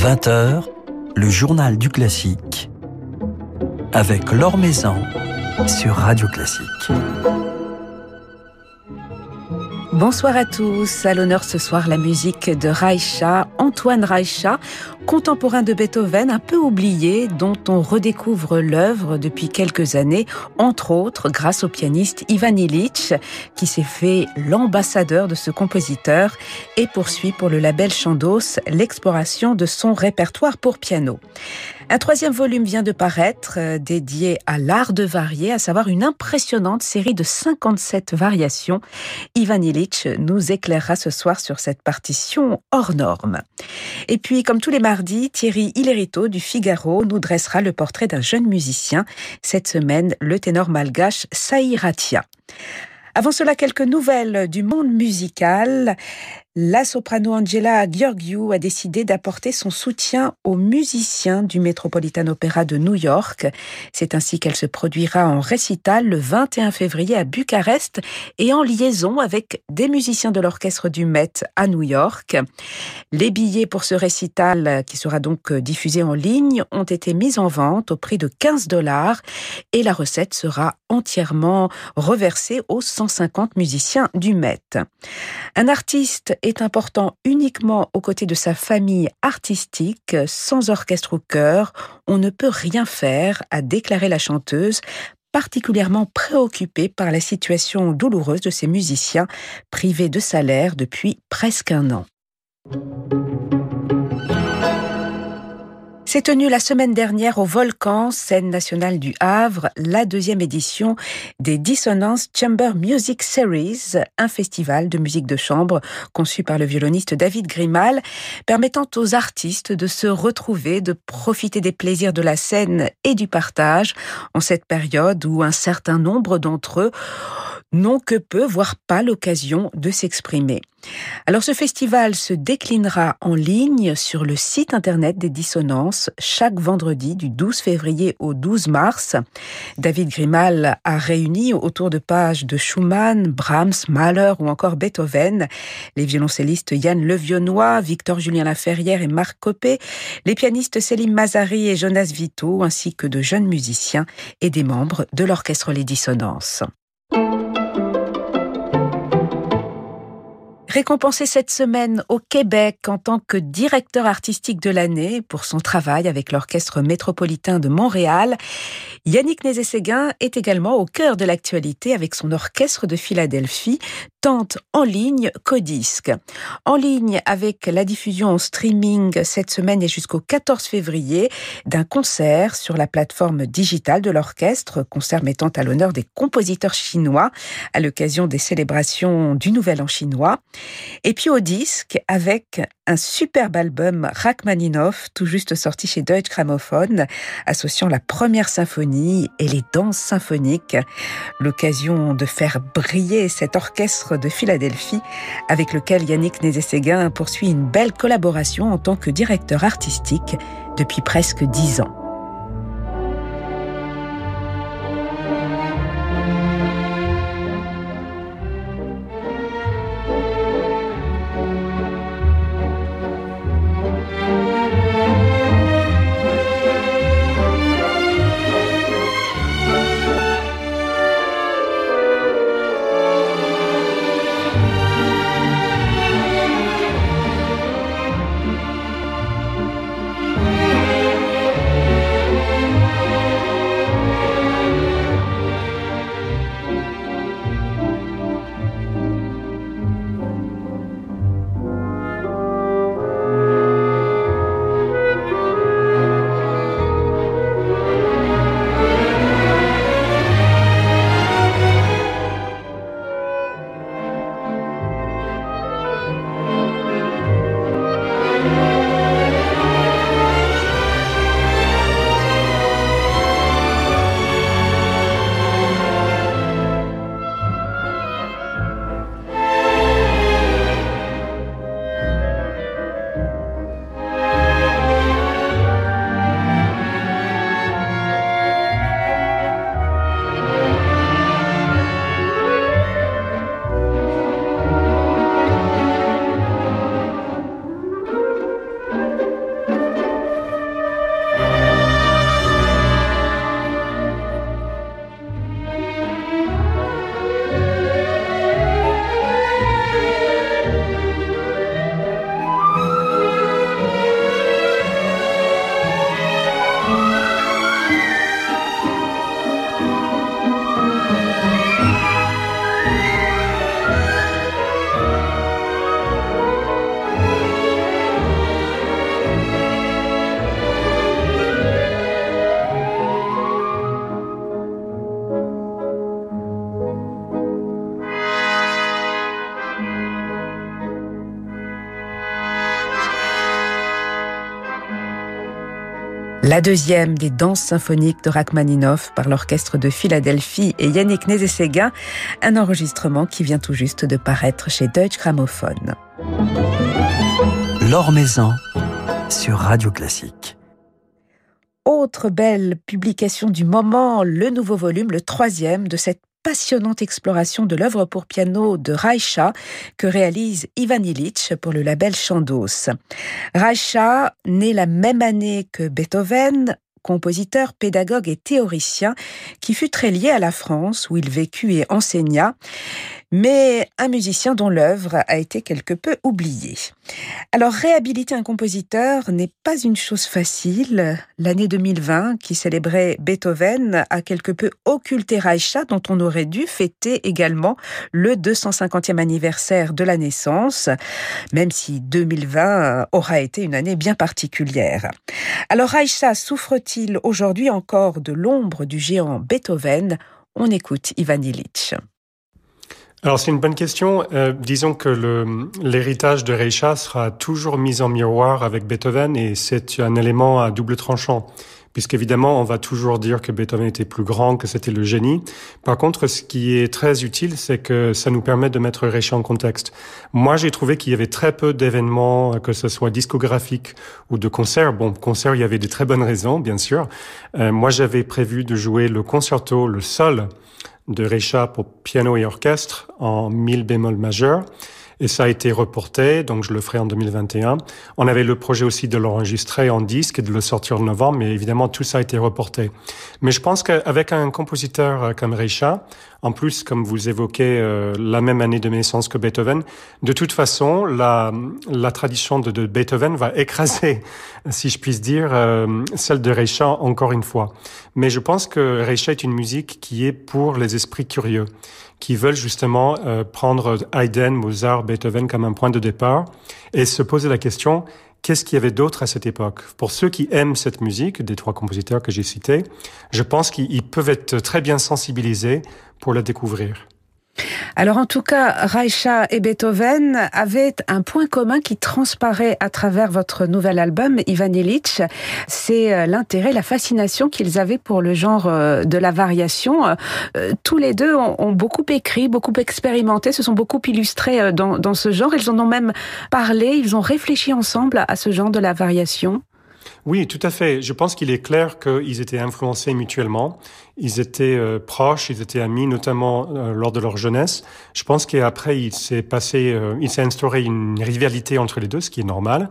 20h, le journal du classique avec Laure Maison sur Radio Classique. Bonsoir à tous. À l'honneur ce soir, la musique de Reicha, Antoine Reicha, contemporain de Beethoven, un peu oublié, dont on redécouvre l'œuvre depuis quelques années, entre autres grâce au pianiste Ivan Illich, qui s'est fait l'ambassadeur de ce compositeur et poursuit pour le label Chandos l'exploration de son répertoire pour piano. Un troisième volume vient de paraître, euh, dédié à l'art de varier, à savoir une impressionnante série de 57 variations. Ivan Illich nous éclairera ce soir sur cette partition hors norme. Et puis, comme tous les mardis, Thierry Hillerito du Figaro nous dressera le portrait d'un jeune musicien. Cette semaine, le ténor malgache Saïratia. Avant cela, quelques nouvelles du monde musical. La soprano Angela Gheorghiu a décidé d'apporter son soutien aux musiciens du Metropolitan Opera de New York. C'est ainsi qu'elle se produira en récital le 21 février à Bucarest et en liaison avec des musiciens de l'orchestre du Met à New York. Les billets pour ce récital, qui sera donc diffusé en ligne, ont été mis en vente au prix de 15 dollars et la recette sera entièrement reversée aux 150 musiciens du Met. Un artiste important uniquement aux côtés de sa famille artistique, sans orchestre ou chœur, on ne peut rien faire, a déclaré la chanteuse, particulièrement préoccupée par la situation douloureuse de ses musiciens privés de salaire depuis presque un an. S'est tenue la semaine dernière au Volcan, scène nationale du Havre, la deuxième édition des Dissonance Chamber Music Series, un festival de musique de chambre conçu par le violoniste David Grimal, permettant aux artistes de se retrouver, de profiter des plaisirs de la scène et du partage en cette période où un certain nombre d'entre eux n'ont que peu, voire pas l'occasion de s'exprimer. Alors ce festival se déclinera en ligne sur le site internet des Dissonances chaque vendredi du 12 février au 12 mars. David Grimal a réuni autour de pages de Schumann, Brahms, Mahler ou encore Beethoven les violoncellistes Yann Levionnois, Victor Julien Laferrière et Marc Copé, les pianistes Céline Mazari et Jonas Vito ainsi que de jeunes musiciens et des membres de l'orchestre Les Dissonances. Récompensé cette semaine au Québec en tant que directeur artistique de l'année pour son travail avec l'Orchestre métropolitain de Montréal, Yannick Nézé-Séguin est également au cœur de l'actualité avec son orchestre de Philadelphie, tente en ligne Codisque. En ligne avec la diffusion en streaming cette semaine et jusqu'au 14 février d'un concert sur la plateforme digitale de l'orchestre, concert mettant à l'honneur des compositeurs chinois à l'occasion des célébrations du Nouvel An chinois. Et puis au disque avec un superbe album Rachmaninoff, tout juste sorti chez Deutsche Grammophon, associant la première symphonie et les danses symphoniques. L'occasion de faire briller cet orchestre de Philadelphie avec lequel Yannick Nézé-Séguin poursuit une belle collaboration en tant que directeur artistique depuis presque dix ans. La deuxième des danses symphoniques de Rachmaninoff par l'orchestre de Philadelphie et Yannick Nézé-Séguin, un enregistrement qui vient tout juste de paraître chez Deutsche Grammophon. L'Or Maison sur Radio Classique. Autre belle publication du moment, le nouveau volume, le troisième de cette passionnante exploration de l'œuvre pour piano de Reicha que réalise Ivan Illich pour le label Chandos. Reicha, né la même année que Beethoven, compositeur, pédagogue et théoricien qui fut très lié à la France où il vécut et enseigna mais un musicien dont l'œuvre a été quelque peu oubliée. Alors réhabiliter un compositeur n'est pas une chose facile. L'année 2020, qui célébrait Beethoven, a quelque peu occulté Reicha, dont on aurait dû fêter également le 250e anniversaire de la naissance, même si 2020 aura été une année bien particulière. Alors Reicha souffre-t-il aujourd'hui encore de l'ombre du géant Beethoven? On écoute Ivan Illich. Alors c'est une bonne question. Euh, disons que l'héritage de Reicha sera toujours mis en miroir avec Beethoven et c'est un élément à double tranchant. Puisqu'évidemment, on va toujours dire que Beethoven était plus grand, que c'était le génie. Par contre, ce qui est très utile, c'est que ça nous permet de mettre Reicha en contexte. Moi, j'ai trouvé qu'il y avait très peu d'événements, que ce soit discographiques ou de concerts. Bon, concerts, il y avait des très bonnes raisons, bien sûr. Euh, moi, j'avais prévu de jouer le concerto, le sol, de Reicha pour piano et orchestre en mille bémol majeur. Et ça a été reporté, donc je le ferai en 2021. On avait le projet aussi de l'enregistrer en disque et de le sortir en novembre, mais évidemment tout ça a été reporté. Mais je pense qu'avec un compositeur euh, comme Reicha, en plus, comme vous évoquez, euh, la même année de naissance que Beethoven, de toute façon, la, tradition de, de Beethoven va écraser, si je puis dire, euh, celle de Reicha encore une fois. Mais je pense que Reicha est une musique qui est pour les esprits curieux qui veulent justement euh, prendre Haydn, Mozart, Beethoven comme un point de départ et se poser la question qu'est-ce qu'il y avait d'autre à cette époque? Pour ceux qui aiment cette musique, des trois compositeurs que j'ai cités, je pense qu'ils peuvent être très bien sensibilisés pour la découvrir. Alors en tout cas, Reicha et Beethoven avaient un point commun qui transparaît à travers votre nouvel album, Ivan Illich, c'est euh, l'intérêt, la fascination qu'ils avaient pour le genre euh, de la variation. Euh, tous les deux ont beaucoup écrit, beaucoup expérimenté, se sont beaucoup illustrés dans, dans ce genre. Ils en ont même parlé, ils ont réfléchi ensemble à ce genre de la variation. Oui, tout à fait. Je pense qu'il est clair qu'ils étaient influencés mutuellement. Ils étaient euh, proches, ils étaient amis, notamment euh, lors de leur jeunesse. Je pense qu'après, il s'est passé, euh, il s'est instauré une rivalité entre les deux, ce qui est normal.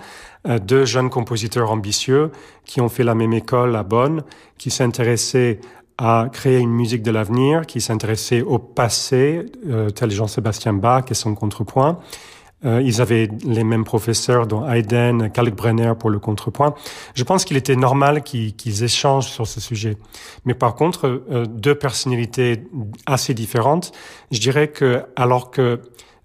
deux jeunes compositeurs ambitieux qui ont fait la même école à Bonn, qui s'intéressaient à créer une musique de l'avenir, qui s'intéressaient au passé, tel Jean-Sébastien Bach et son contrepoint euh, ils avaient les mêmes professeurs, dont Haydn, Kalkbrenner pour le contrepoint. Je pense qu'il était normal qu'ils échangent sur ce sujet. Mais par contre, euh, deux personnalités assez différentes, je dirais que alors que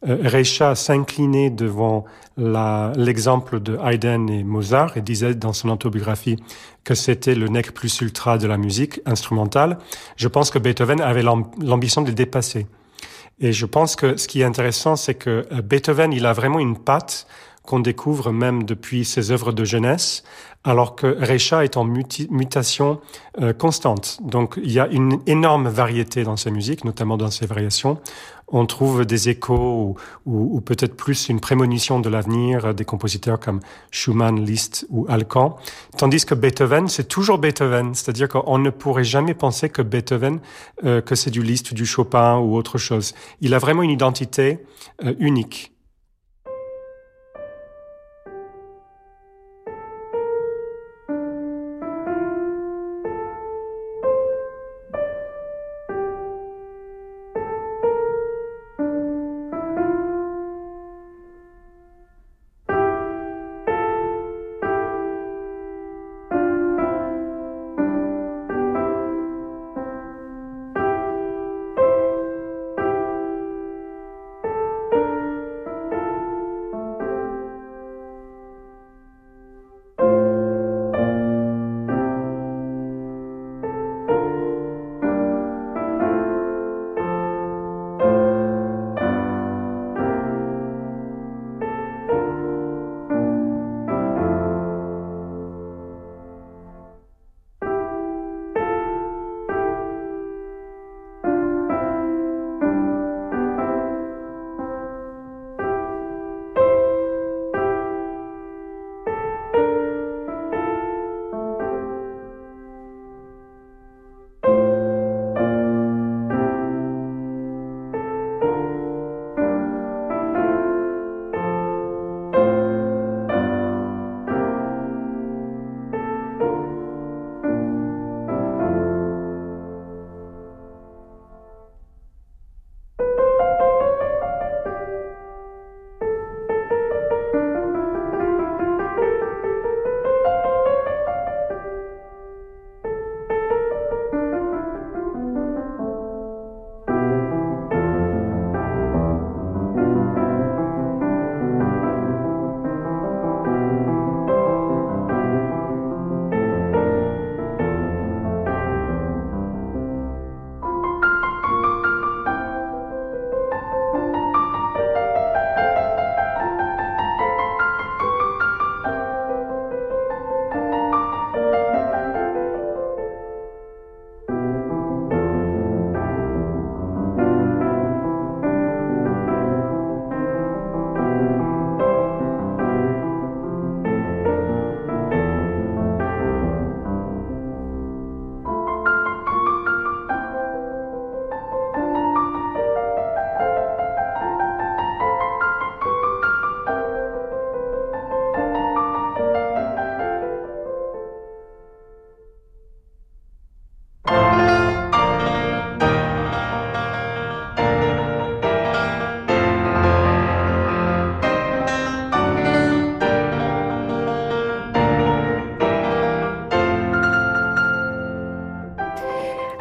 euh, Reicha s'inclinait devant l'exemple de Haydn et Mozart et disait dans son autobiographie que c'était le nec plus ultra de la musique instrumentale, je pense que Beethoven avait l'ambition de le dépasser. Et je pense que ce qui est intéressant, c'est que euh, Beethoven, il a vraiment une patte qu'on découvre même depuis ses œuvres de jeunesse, alors que Reicha est en mutation euh, constante. Donc il y a une énorme variété dans sa musique, notamment dans ses variations on trouve des échos ou, peut-être plus une prémonition de l'avenir des compositeurs comme Schumann, Liszt ou Alcan. Tandis que Beethoven, c'est toujours Beethoven. C'est-à-dire qu'on ne pourrait jamais penser que Beethoven, euh, que c'est du Liszt ou du Chopin ou autre chose. Il a vraiment une identité euh, unique.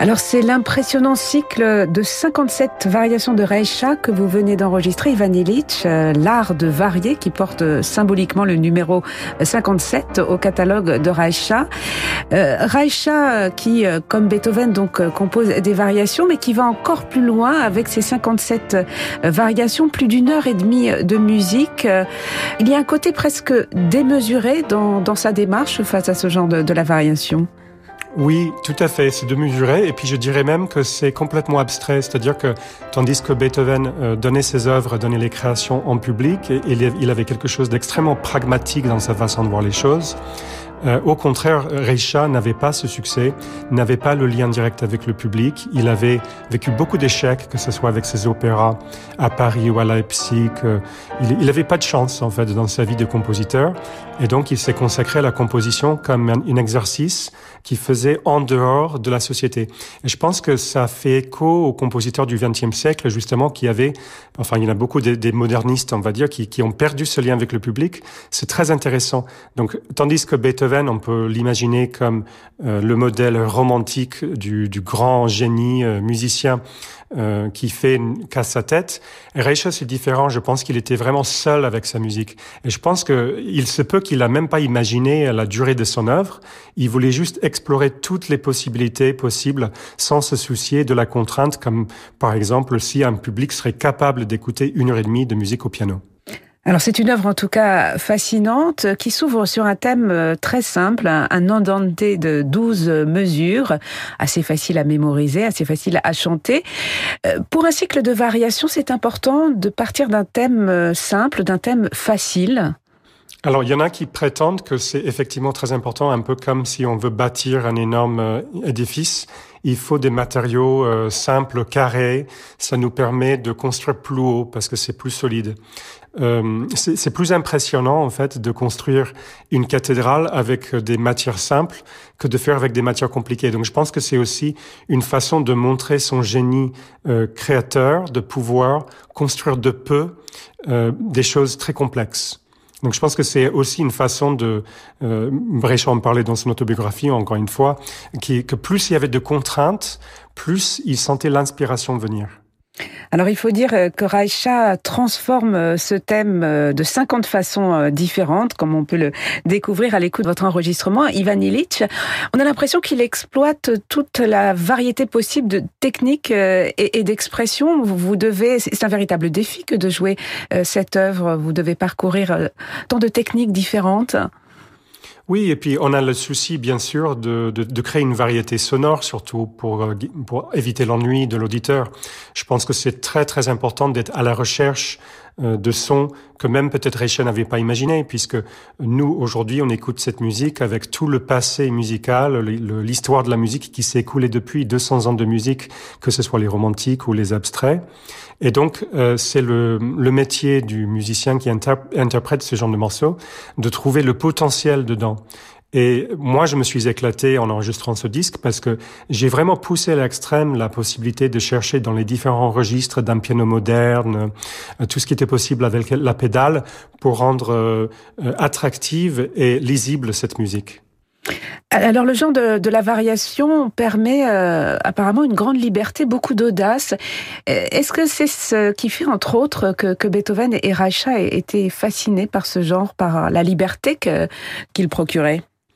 Alors c'est l'impressionnant cycle de 57 variations de Reicha que vous venez d'enregistrer, Ivan Illich, euh, l'art de varier qui porte symboliquement le numéro 57 au catalogue de Reicha. Euh, Reicha euh, qui, comme Beethoven, donc compose des variations, mais qui va encore plus loin avec ses 57 variations, plus d'une heure et demie de musique. Il y a un côté presque démesuré dans, dans sa démarche face à ce genre de la variation. Oui, tout à fait, c'est de mesurer. Et puis je dirais même que c'est complètement abstrait, c'est-à-dire que tandis que Beethoven euh, donnait ses œuvres, donnait les créations en public, il avait quelque chose d'extrêmement pragmatique dans sa façon de voir les choses. Euh, au contraire, Reicha n'avait pas ce succès, n'avait pas le lien direct avec le public. Il avait vécu beaucoup d'échecs, que ce soit avec ses opéras à Paris ou à Leipzig. Il n'avait pas de chance, en fait, dans sa vie de compositeur. Et donc, il s'est consacré à la composition comme un, exercice qui faisait en dehors de la société. Et je pense que ça fait écho aux compositeurs du XXe siècle, justement, qui avaient, enfin, il y en a beaucoup des, des modernistes, on va dire, qui, qui ont perdu ce lien avec le public. C'est très intéressant. Donc, tandis que Beethoven, on peut l'imaginer comme euh, le modèle romantique du, du grand génie euh, musicien euh, qui fait casse sa tête. Reicha, c'est différent. Je pense qu'il était vraiment seul avec sa musique. Et je pense que il se peut qu'il a même pas imaginé la durée de son œuvre. Il voulait juste explorer toutes les possibilités possibles sans se soucier de la contrainte, comme par exemple si un public serait capable d'écouter une heure et demie de musique au piano. Alors c'est une œuvre en tout cas fascinante qui s'ouvre sur un thème euh, très simple, un andante de 12 mesures, assez facile à mémoriser, assez facile à chanter. Euh, pour un cycle de variation, c'est important de partir d'un thème euh, simple, d'un thème facile. Alors, il y en a qui prétendent que c'est effectivement très important, un peu comme si on veut bâtir un énorme édifice. Il faut des matériaux simples, carrés. Ça nous permet de construire plus haut parce que c'est plus solide. Euh, c'est plus impressionnant en fait de construire une cathédrale avec des matières simples que de faire avec des matières compliquées. Donc je pense que c'est aussi une façon de montrer son génie euh, créateur, de pouvoir construire de peu euh, des choses très complexes. Donc je pense que c'est aussi une façon de, euh, en parlait dans son autobiographie encore une fois, qui, que plus il y avait de contraintes, plus il sentait l'inspiration venir. Alors il faut dire euh, que Raïcha transforme euh, ce thème euh, de 50 façons différentes, comme on peut le découvrir à l'écoute de votre enregistrement. Ivan Illich, on a l'impression qu'il exploite toute la variété possible de techniques et d'expressions. Vous devez, c'est un véritable défi que de jouer cette œuvre. Vous devez parcourir tant de techniques différentes. Oui, et puis on a le souci, bien sûr, de, de, de créer une variété sonore, surtout pour, euh, pour éviter l'ennui de l'auditeur. Je pense que c'est très, très important d'être à la recherche de sons que même peut-être Reicha n'avait pas imaginé, puisque nous, aujourd'hui, on écoute cette musique avec tout le passé musical, l'histoire de la musique qui s'est écoulée depuis 200 ans de musique, que ce soit les romantiques ou les abstraits. Et donc, euh, c'est le, le, métier du musicien qui interprète ce genre de morceaux, de trouver le potentiel dedans. Et moi, je me suis éclaté en enregistrant ce disque parce que j'ai vraiment poussé à l'extrême la possibilité de chercher dans les différents registres d'un piano moderne, euh, tout ce qui était possible avec la pédale pour rendre euh, attractive et lisible cette musique. Alors le genre de, la variation permet euh, apparemment une grande liberté, beaucoup d'audace. Euh, est-ce que c'est ce qui fait entre autres que, Beethoven et Reicha étaient fascinés par ce genre, par la liberté qu'il procurait?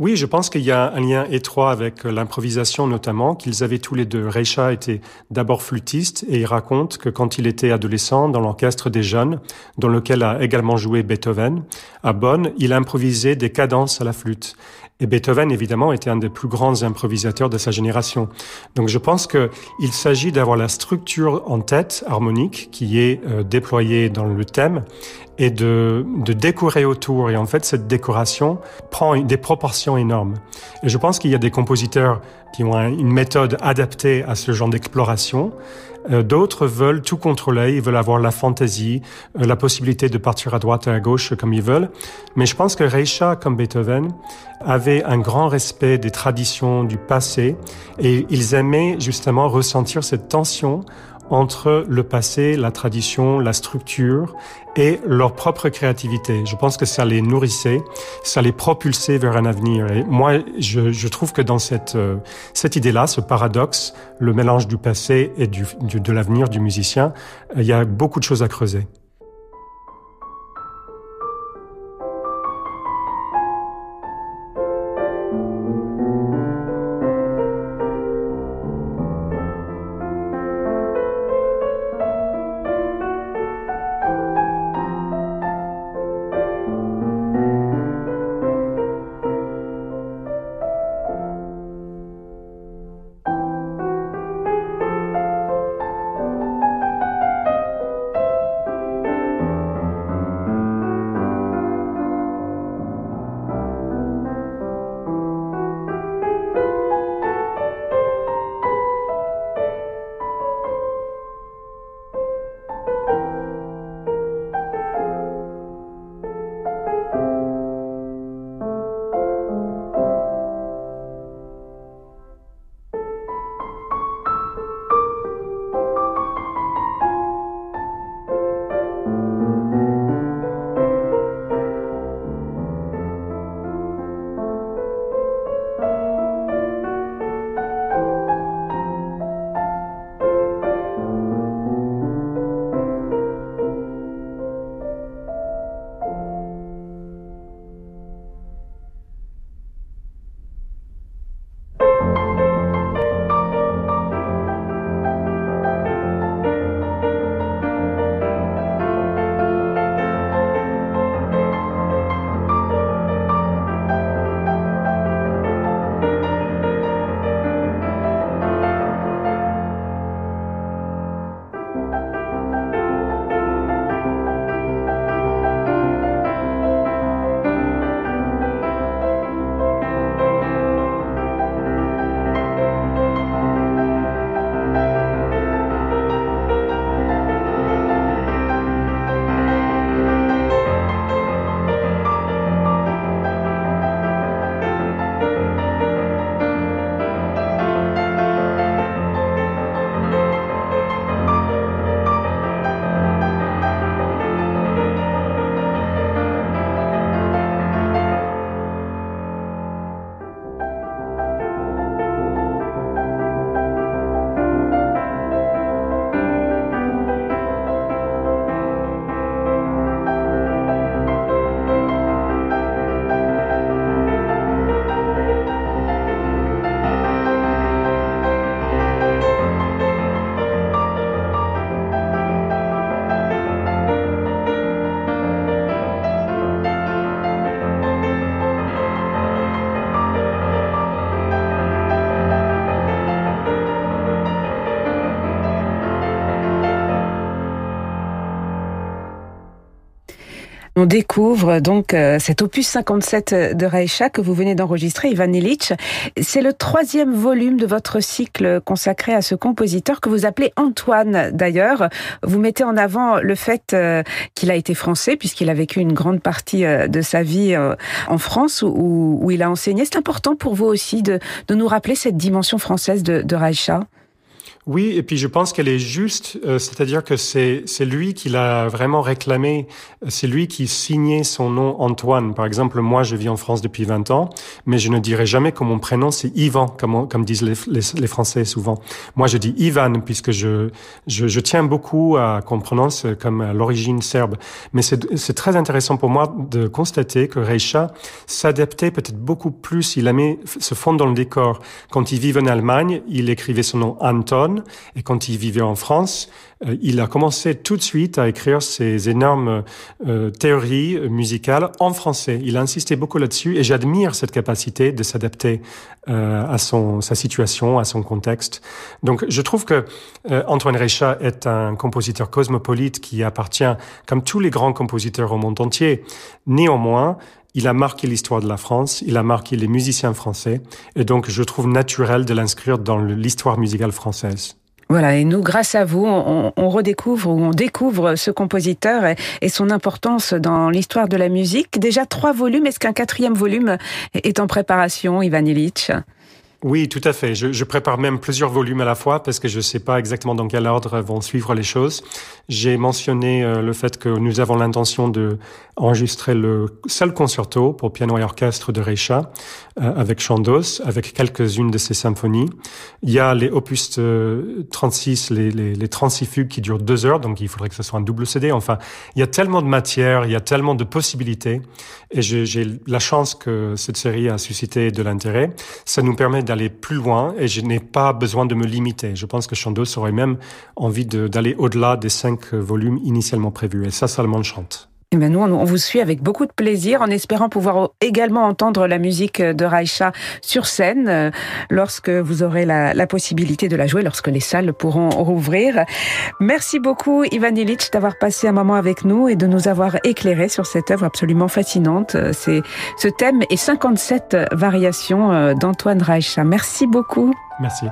oui, je pense qu'il y a un lien étroit avec l'improvisation notamment, qu'ils avaient tous les deux. Reicha était d'abord flûtiste et il raconte que quand il était adolescent dans l'orchestre des jeunes, dans lequel a également joué Beethoven, à Bonn, il improvisait des cadences à la flûte. Et Beethoven, évidemment, était un des plus grands improvisateurs de sa génération. Donc je pense qu'il s'agit d'avoir la structure en tête harmonique qui est euh, déployée dans le thème et de, de décorer autour. Et en fait, cette décoration prend des proportions énormes. Et je pense qu'il y a des compositeurs qui ont une méthode adaptée à ce genre d'exploration. Euh, d'autres veulent tout contrôler, ils veulent avoir la fantaisie, euh, la possibilité de partir à droite et à gauche comme ils veulent. Mais je pense que Reicha, comme Beethoven, avait un grand respect des traditions du passé et ils aimaient justement ressentir cette tension entre le passé, la tradition, la structure et leur propre créativité. Je pense que ça les nourrissait, ça les propulsait vers un avenir. Et moi, je, je trouve que dans cette, euh, cette idée-là, ce paradoxe, le mélange du passé et du, de l'avenir du musicien, euh, il y a beaucoup de choses à creuser. On découvre donc euh, cet opus 57 de Reicha que vous venez d'enregistrer, Ivan Illich. C'est le troisième volume de votre cycle consacré à ce compositeur que vous appelez Antoine d'ailleurs. Vous mettez en avant le fait euh, qu'il a été français puisqu'il a vécu une grande partie euh, de sa vie en France où, il a enseigné. C'est important pour vous aussi de, nous rappeler cette dimension française de, Reicha oui, et puis je pense qu'elle est juste, euh, c'est-à-dire que c'est lui qui l'a vraiment réclamé, c'est lui qui signait son nom Antoine. Par exemple, moi, je vis en France depuis 20 ans, mais je ne dirais jamais que mon prénom c'est Ivan, comme comme disent les, les, Français souvent. Moi, je dis Ivan puisque je je, je tiens beaucoup à qu'on prononce comme à l'origine serbe. Mais c'est c'est très intéressant pour moi de constater que Reisha s'adaptait peut-être beaucoup plus. Il aimait se fondre dans le décor. Quand il vivait en Allemagne, il écrivait son nom Anton et quand il vivait en France, euh, il a commencé tout de suite à écrire ses énormes euh, théories musicales en français. Il a insisté beaucoup là-dessus et j'admire cette capacité de s'adapter euh, à son, sa situation, à son contexte. Donc je trouve que Antoine Reicha est un compositeur cosmopolite qui appartient, comme tous les grands compositeurs au monde entier. Néanmoins, il a marqué l'histoire de la France, il a marqué les musiciens français, et donc je trouve naturel de l'inscrire dans l'histoire musicale française. Voilà, et nous, grâce à vous, on, redécouvre ou on découvre ce compositeur et, son importance dans l'histoire de la musique. Déjà trois volumes, est-ce qu'un quatrième volume est en préparation, Ivan Illich? Oui, tout à fait. Je, je, prépare même plusieurs volumes à la fois parce que je ne sais pas exactement dans quel ordre vont suivre les choses. J'ai mentionné euh, le fait que nous avons l'intention de enregistrer le seul concerto pour piano et orchestre de Reicha euh, avec Chandos, avec quelques-unes de ses symphonies. Il y a les opus 36, les, les, les 36 fugues qui durent deux heures, donc il faudrait que ce soit un double CD. Enfin, il y a tellement de matière, il y a tellement de possibilités, et j'ai la chance que cette série a suscité de l'intérêt. Ça nous permet d'aller plus loin, et je n'ai pas besoin de me limiter. Je pense que Chandos aurait même envie d'aller au-delà des cinq volumes initialement prévus, et ça, le chante. Eh nous, on vous suit avec beaucoup de plaisir, en espérant pouvoir également entendre la musique de Raïcha sur scène euh, lorsque vous aurez la, possibilité de la jouer, lorsque les salles pourront rouvrir. Merci beaucoup, Ivan Illich, d'avoir passé un moment avec nous et de nous avoir éclairé sur cette œuvre absolument fascinante. C'est ce thème et 57 variations euh, d'Antoine Raïcha. Merci beaucoup. Merci.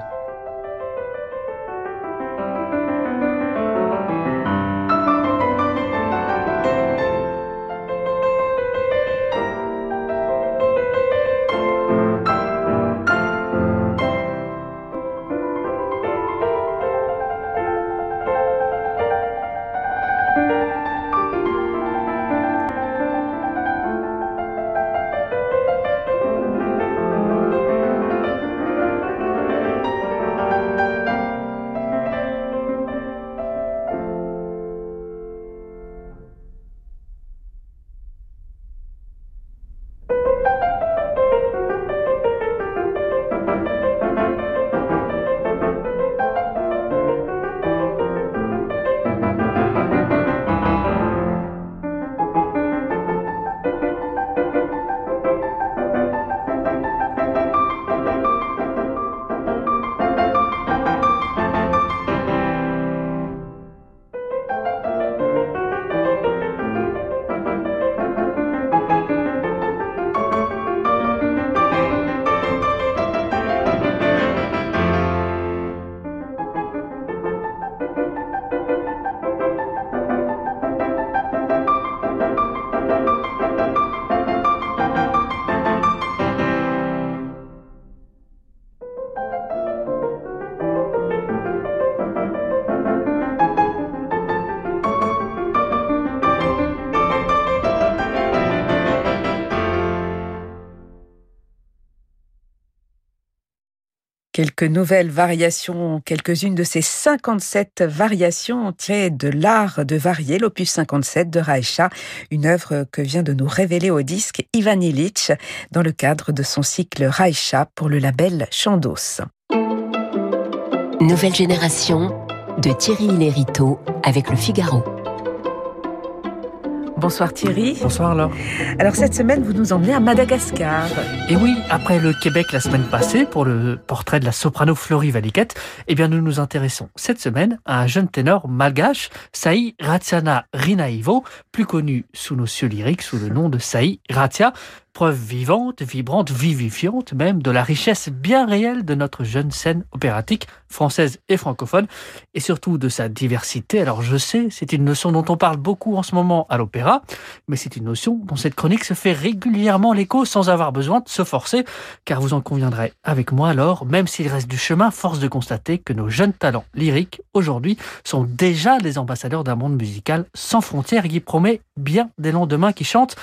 Quelques nouvelles variations, quelques-unes de ces 57 variations tirées de l'art de varier, l'opus 57 de Raïcha, une œuvre que vient de nous révéler au disque Ivan Illich dans le cadre de son cycle Raïcha pour le label Chandos. Nouvelle génération de Thierry Lériteau avec le Figaro. Bonsoir Thierry. Bonsoir Laure. Alors cette semaine, vous nous emmenez à Madagascar. Et oui, après le Québec la semaine passée pour le portrait de la soprano Florie Valiquette, eh bien nous nous intéressons cette semaine à un jeune ténor malgache, Saï Ratiana Rinaivo, plus connu sous nos cieux lyriques sous le nom de Saï Ratia, preuve vivante, vibrante, vivifiante même de la richesse bien réelle de notre jeune scène opératique française et francophone, et surtout de sa diversité. Alors je sais, c'est une notion dont on parle beaucoup en ce moment à l'opéra, mais c'est une notion dont cette chronique se fait régulièrement l'écho sans avoir besoin de se forcer, car vous en conviendrez avec moi alors, même s'il reste du chemin, force de constater que nos jeunes talents lyriques aujourd'hui sont déjà les ambassadeurs d'un monde musical sans frontières qui promet bien des lendemains qui chantent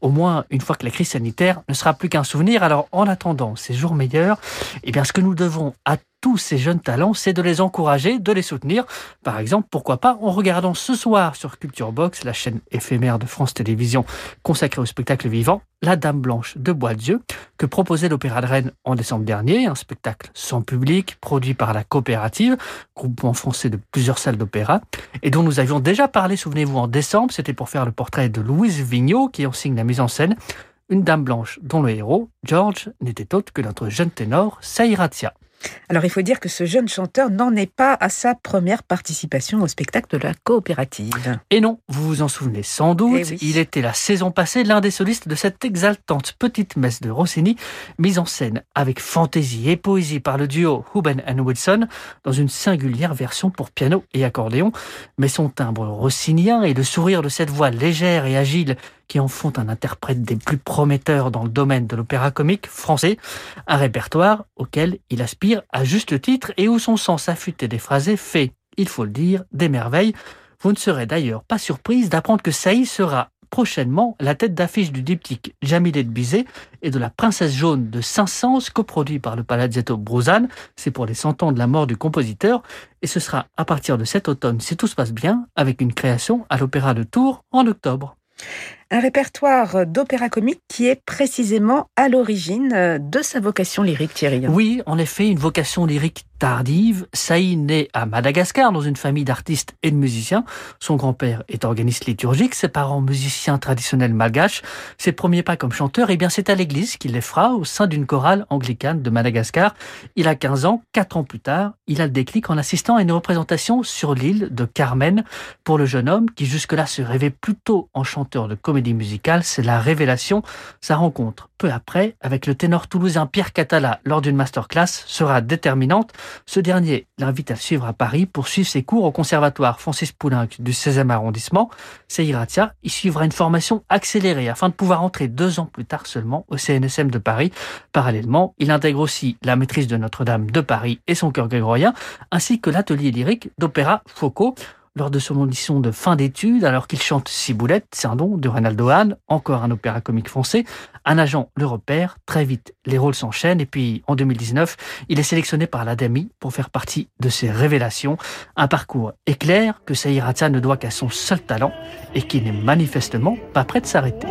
au moins une fois que la crise sanitaire ne sera plus qu'un souvenir. Alors en attendant ces jours meilleurs, eh bien ce que nous devons à tous ces jeunes talents, c'est de les encourager, de les soutenir. Par exemple, pourquoi pas en regardant ce soir sur Culture Box, la chaîne éphémère de France Télévisions consacrée au spectacle vivant, La Dame Blanche de Bois-Dieu, que proposait l'Opéra de Rennes en décembre dernier, un spectacle sans public, produit par la coopérative, groupement français de plusieurs salles d'opéra, et dont nous avions déjà parlé, souvenez-vous, en décembre, c'était pour faire le portrait de Louise Vigneault, qui en signe la mise en scène, une dame blanche dont le héros, George, n'était autre que notre jeune ténor, Saïratia. Alors il faut dire que ce jeune chanteur n'en est pas à sa première participation au spectacle de la coopérative. Et non, vous vous en souvenez sans doute, eh il était la saison passée l'un des solistes de cette exaltante petite messe de Rossini, mise en scène avec fantaisie et poésie par le duo Huben and Wilson, dans une singulière version pour piano et accordéon. Mais son timbre rossinien et le sourire de cette voix légère et agile qui en font un interprète des plus prometteurs dans le domaine de l'opéra comique français, un répertoire auquel il aspire à juste titre et où son sens affûté des phrases fait, il faut le dire, des merveilles. Vous ne serez d'ailleurs pas surprise d'apprendre que Saï sera prochainement la tête d'affiche du diptyque Jamilé de Bizet et de la Princesse jaune de Saint-Saëns, coproduit par le Palazzetto Bruzane. C'est pour les 100 ans de la mort du compositeur. Et ce sera à partir de cet automne, si tout se passe bien, avec une création à l'Opéra de Tours en octobre. Un répertoire d'opéra comique qui est précisément à l'origine de sa vocation lyrique, Thierry. Oui, en effet, une vocation lyrique tardive. Saïd naît à Madagascar dans une famille d'artistes et de musiciens. Son grand-père est organiste liturgique, ses parents musiciens traditionnels malgaches. Ses premiers pas comme chanteur, eh bien, c'est à l'église qu'il les fera au sein d'une chorale anglicane de Madagascar. Il a 15 ans, 4 ans plus tard, il a le déclic en assistant à une représentation sur l'île de Carmen. Pour le jeune homme qui jusque-là se rêvait plutôt en chanteur de comédie musicale, c'est la révélation. Sa rencontre peu après avec le ténor toulousain Pierre Catala lors d'une masterclass sera déterminante. Ce dernier l'invite à suivre à Paris pour suivre ses cours au conservatoire Francis Poulenc du 16e arrondissement. Seiratia y suivra une formation accélérée afin de pouvoir entrer deux ans plus tard seulement au CNSM de Paris. Parallèlement, il intègre aussi la maîtrise de Notre-Dame de Paris et son chœur grégorien, ainsi que l'atelier lyrique d'opéra Foucault lors de son audition de fin d'études, alors qu'il chante Ciboulette, c'est un don de Ronaldo Hahn, encore un opéra comique français. Un agent le repère, très vite les rôles s'enchaînent et puis en 2019, il est sélectionné par l'Adami pour faire partie de ses révélations. Un parcours éclair que Saïr ne doit qu'à son seul talent et qui n'est manifestement pas prêt de s'arrêter.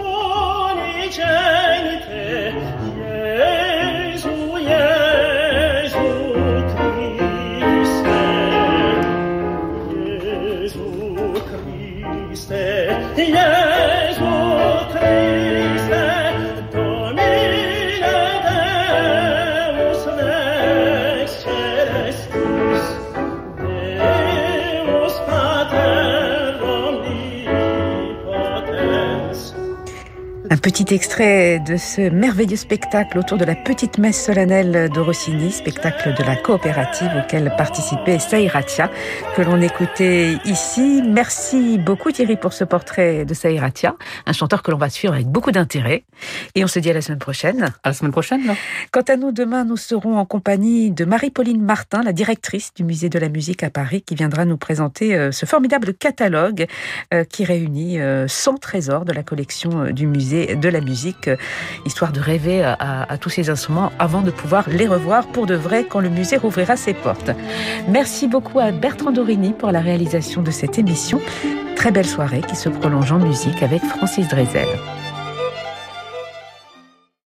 Petit extrait de ce merveilleux spectacle autour de la petite messe solennelle de Rossini, spectacle de la coopérative auquel participait Saïratia, que l'on écoutait ici. Merci beaucoup Thierry pour ce portrait de Saïratia, un chanteur que l'on va suivre avec beaucoup d'intérêt. Et on se dit à la semaine prochaine. À la semaine prochaine. Quant à nous, demain, nous serons en compagnie de Marie-Pauline Martin, la directrice du Musée de la musique à Paris, qui viendra nous présenter euh, ce formidable catalogue euh, qui réunit 100 euh, trésors de la collection du musée de la musique, euh, histoire de rêver à, tous ces instruments avant de pouvoir les revoir pour de vrai quand le musée rouvrira ses portes. Merci beaucoup à Bertrand Dorini pour la réalisation de cette émission. Très belle soirée qui se prolonge en musique avec Francis Drezel.